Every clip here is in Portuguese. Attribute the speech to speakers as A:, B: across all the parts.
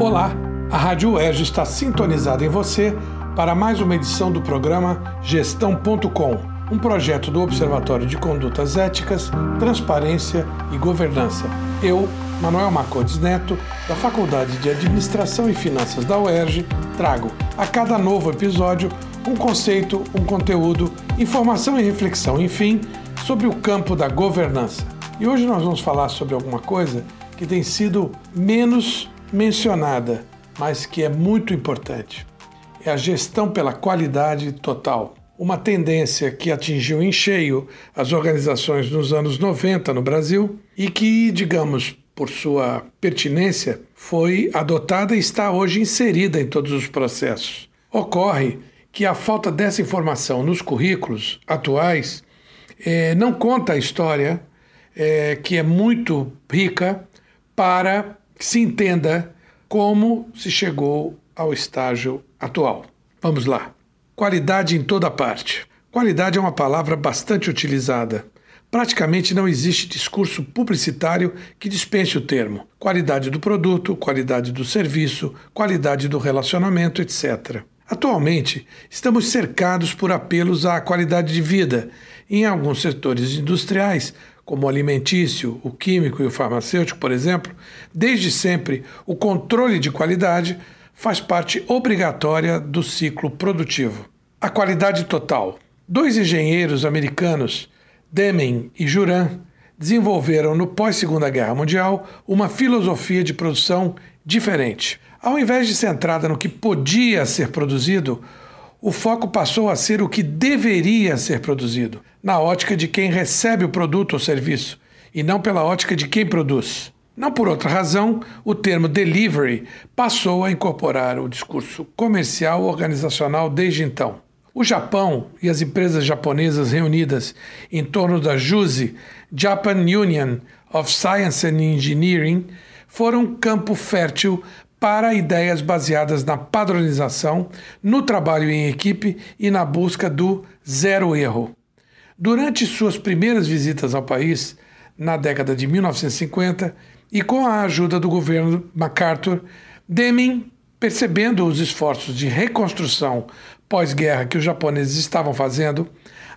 A: Olá, a Rádio UERJ está sintonizada em você para mais uma edição do programa Gestão.com, um projeto do Observatório de Condutas Éticas, Transparência e Governança. Eu, Manuel Marcondes Neto, da Faculdade de Administração e Finanças da UERJ, trago a cada novo episódio um conceito, um conteúdo, informação e reflexão, enfim, sobre o campo da governança. E hoje nós vamos falar sobre alguma coisa que tem sido menos mencionada, mas que é muito importante. É a gestão pela qualidade total. Uma tendência que atingiu em cheio as organizações nos anos 90 no Brasil e que, digamos, por sua pertinência, foi adotada e está hoje inserida em todos os processos. Ocorre que a falta dessa informação nos currículos atuais é, não conta a história, é, que é muito rica, para que se entenda como se chegou ao estágio atual. Vamos lá. Qualidade em toda parte. Qualidade é uma palavra bastante utilizada. Praticamente não existe discurso publicitário que dispense o termo. Qualidade do produto, qualidade do serviço, qualidade do relacionamento, etc. Atualmente, estamos cercados por apelos à qualidade de vida. Em alguns setores industriais, como o alimentício, o químico e o farmacêutico, por exemplo, desde sempre o controle de qualidade faz parte obrigatória do ciclo produtivo. A qualidade total. Dois engenheiros americanos, Deming e Juran, desenvolveram no pós-Segunda Guerra Mundial uma filosofia de produção diferente. Ao invés de centrada no que podia ser produzido, o foco passou a ser o que deveria ser produzido, na ótica de quem recebe o produto ou serviço, e não pela ótica de quem produz. Não por outra razão, o termo delivery passou a incorporar o discurso comercial organizacional desde então. O Japão e as empresas japonesas reunidas em torno da JUSE, Japan Union of Science and Engineering, foram campo fértil para ideias baseadas na padronização, no trabalho em equipe e na busca do zero erro. Durante suas primeiras visitas ao país, na década de 1950, e com a ajuda do governo MacArthur, Deming, percebendo os esforços de reconstrução pós-guerra que os japoneses estavam fazendo,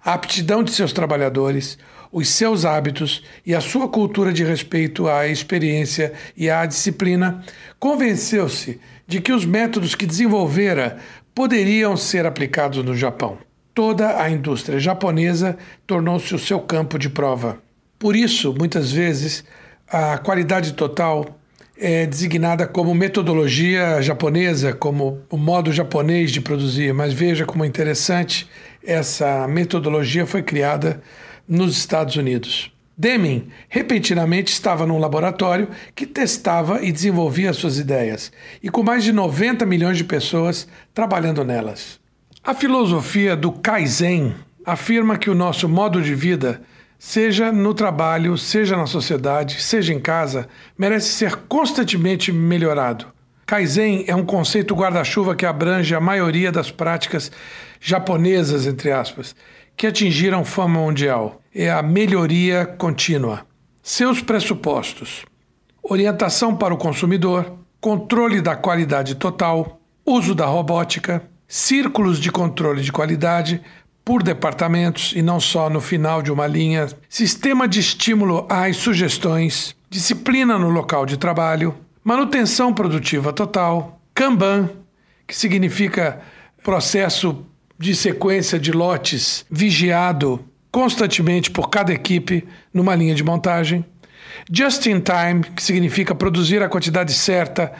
A: a aptidão de seus trabalhadores, os seus hábitos e a sua cultura de respeito à experiência e à disciplina, convenceu-se de que os métodos que desenvolvera poderiam ser aplicados no Japão. Toda a indústria japonesa tornou-se o seu campo de prova. Por isso, muitas vezes, a qualidade total é designada como metodologia japonesa, como o modo japonês de produzir, mas veja como interessante essa metodologia foi criada nos Estados Unidos. Deming repentinamente estava num laboratório que testava e desenvolvia suas ideias, e com mais de 90 milhões de pessoas trabalhando nelas. A filosofia do Kaizen afirma que o nosso modo de vida, seja no trabalho, seja na sociedade, seja em casa, merece ser constantemente melhorado. Kaizen é um conceito guarda-chuva que abrange a maioria das práticas japonesas, entre aspas, que atingiram fama mundial. É a melhoria contínua. Seus pressupostos: orientação para o consumidor, controle da qualidade total, uso da robótica, círculos de controle de qualidade por departamentos e não só no final de uma linha, sistema de estímulo às sugestões, disciplina no local de trabalho, manutenção produtiva total, Kanban, que significa processo de sequência de lotes vigiado constantemente por cada equipe numa linha de montagem. Just in time, que significa produzir a quantidade certa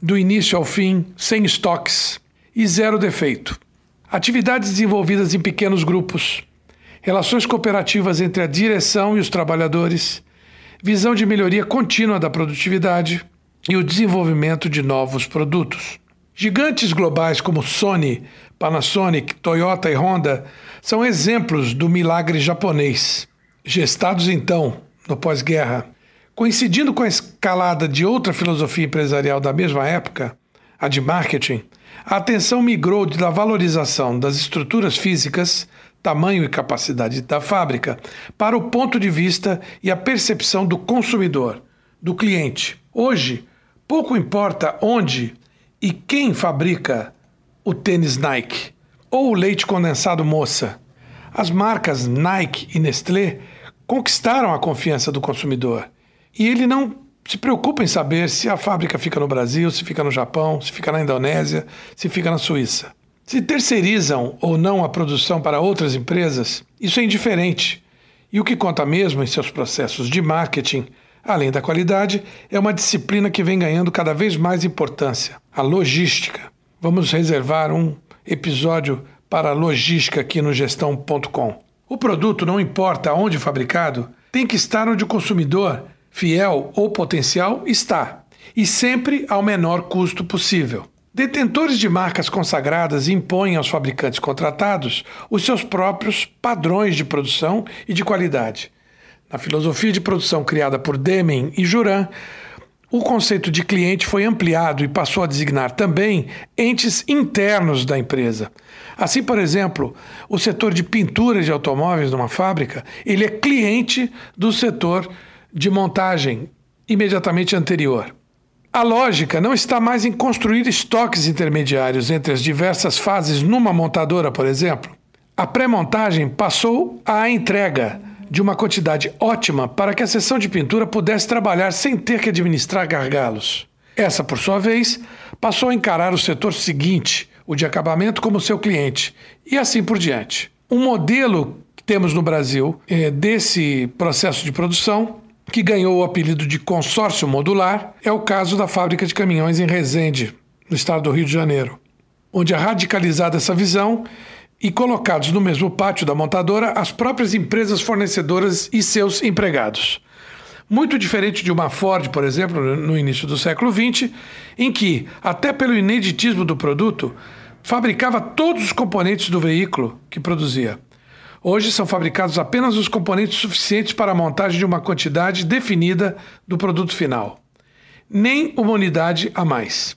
A: do início ao fim, sem estoques. E zero defeito. Atividades desenvolvidas em pequenos grupos. Relações cooperativas entre a direção e os trabalhadores. Visão de melhoria contínua da produtividade e o desenvolvimento de novos produtos. Gigantes globais como Sony, Panasonic, Toyota e Honda são exemplos do milagre japonês. Gestados então, no pós-guerra, coincidindo com a escalada de outra filosofia empresarial da mesma época, a de marketing, a atenção migrou da valorização das estruturas físicas, tamanho e capacidade da fábrica, para o ponto de vista e a percepção do consumidor, do cliente. Hoje, Pouco importa onde e quem fabrica o tênis Nike ou o leite condensado Moça. As marcas Nike e Nestlé conquistaram a confiança do consumidor e ele não se preocupa em saber se a fábrica fica no Brasil, se fica no Japão, se fica na Indonésia, se fica na Suíça. Se terceirizam ou não a produção para outras empresas, isso é indiferente. E o que conta mesmo em seus processos de marketing, além da qualidade, é uma disciplina que vem ganhando cada vez mais importância: a logística. Vamos reservar um episódio para a logística aqui no gestão.com. O produto, não importa onde fabricado, tem que estar onde o consumidor fiel ou potencial está, e sempre ao menor custo possível. Detentores de marcas consagradas impõem aos fabricantes contratados os seus próprios padrões de produção e de qualidade. Na filosofia de produção criada por Deming e Juran, o conceito de cliente foi ampliado e passou a designar também entes internos da empresa. Assim, por exemplo, o setor de pintura de automóveis numa fábrica, ele é cliente do setor de montagem imediatamente anterior. A lógica não está mais em construir estoques intermediários entre as diversas fases numa montadora, por exemplo. A pré-montagem passou à entrega de uma quantidade ótima para que a seção de pintura pudesse trabalhar sem ter que administrar gargalos. Essa, por sua vez, passou a encarar o setor seguinte, o de acabamento, como seu cliente, e assim por diante. Um modelo que temos no Brasil é, desse processo de produção que ganhou o apelido de consórcio modular, é o caso da fábrica de caminhões em Resende, no estado do Rio de Janeiro, onde é radicalizada essa visão e colocados no mesmo pátio da montadora as próprias empresas fornecedoras e seus empregados. Muito diferente de uma Ford, por exemplo, no início do século XX, em que, até pelo ineditismo do produto, fabricava todos os componentes do veículo que produzia. Hoje são fabricados apenas os componentes suficientes para a montagem de uma quantidade definida do produto final. Nem uma unidade a mais.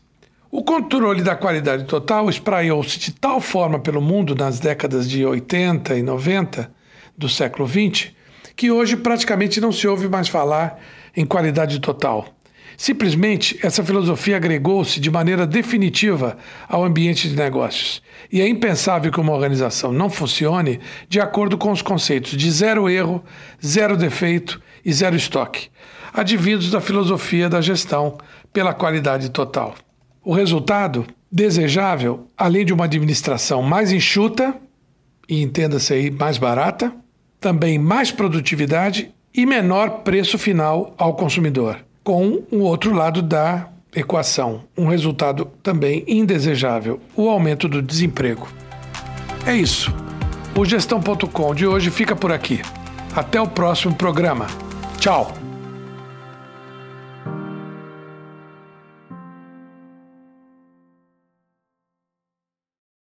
A: O controle da qualidade total espraiou-se de tal forma pelo mundo nas décadas de 80 e 90 do século XX que hoje praticamente não se ouve mais falar em qualidade total. Simplesmente, essa filosofia agregou-se de maneira definitiva ao ambiente de negócios. E é impensável que uma organização não funcione de acordo com os conceitos de zero erro, zero defeito e zero estoque, advindos da filosofia da gestão pela qualidade total. O resultado desejável, além de uma administração mais enxuta, e entenda-se aí mais barata, também mais produtividade e menor preço final ao consumidor com o outro lado da equação, um resultado também indesejável, o aumento do desemprego. É isso. O gestão.com de hoje fica por aqui. Até o próximo programa. Tchau.